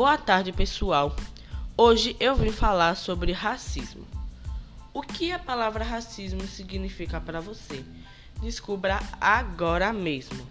Boa tarde, pessoal. Hoje eu vim falar sobre racismo. O que a palavra racismo significa para você? Descubra agora mesmo.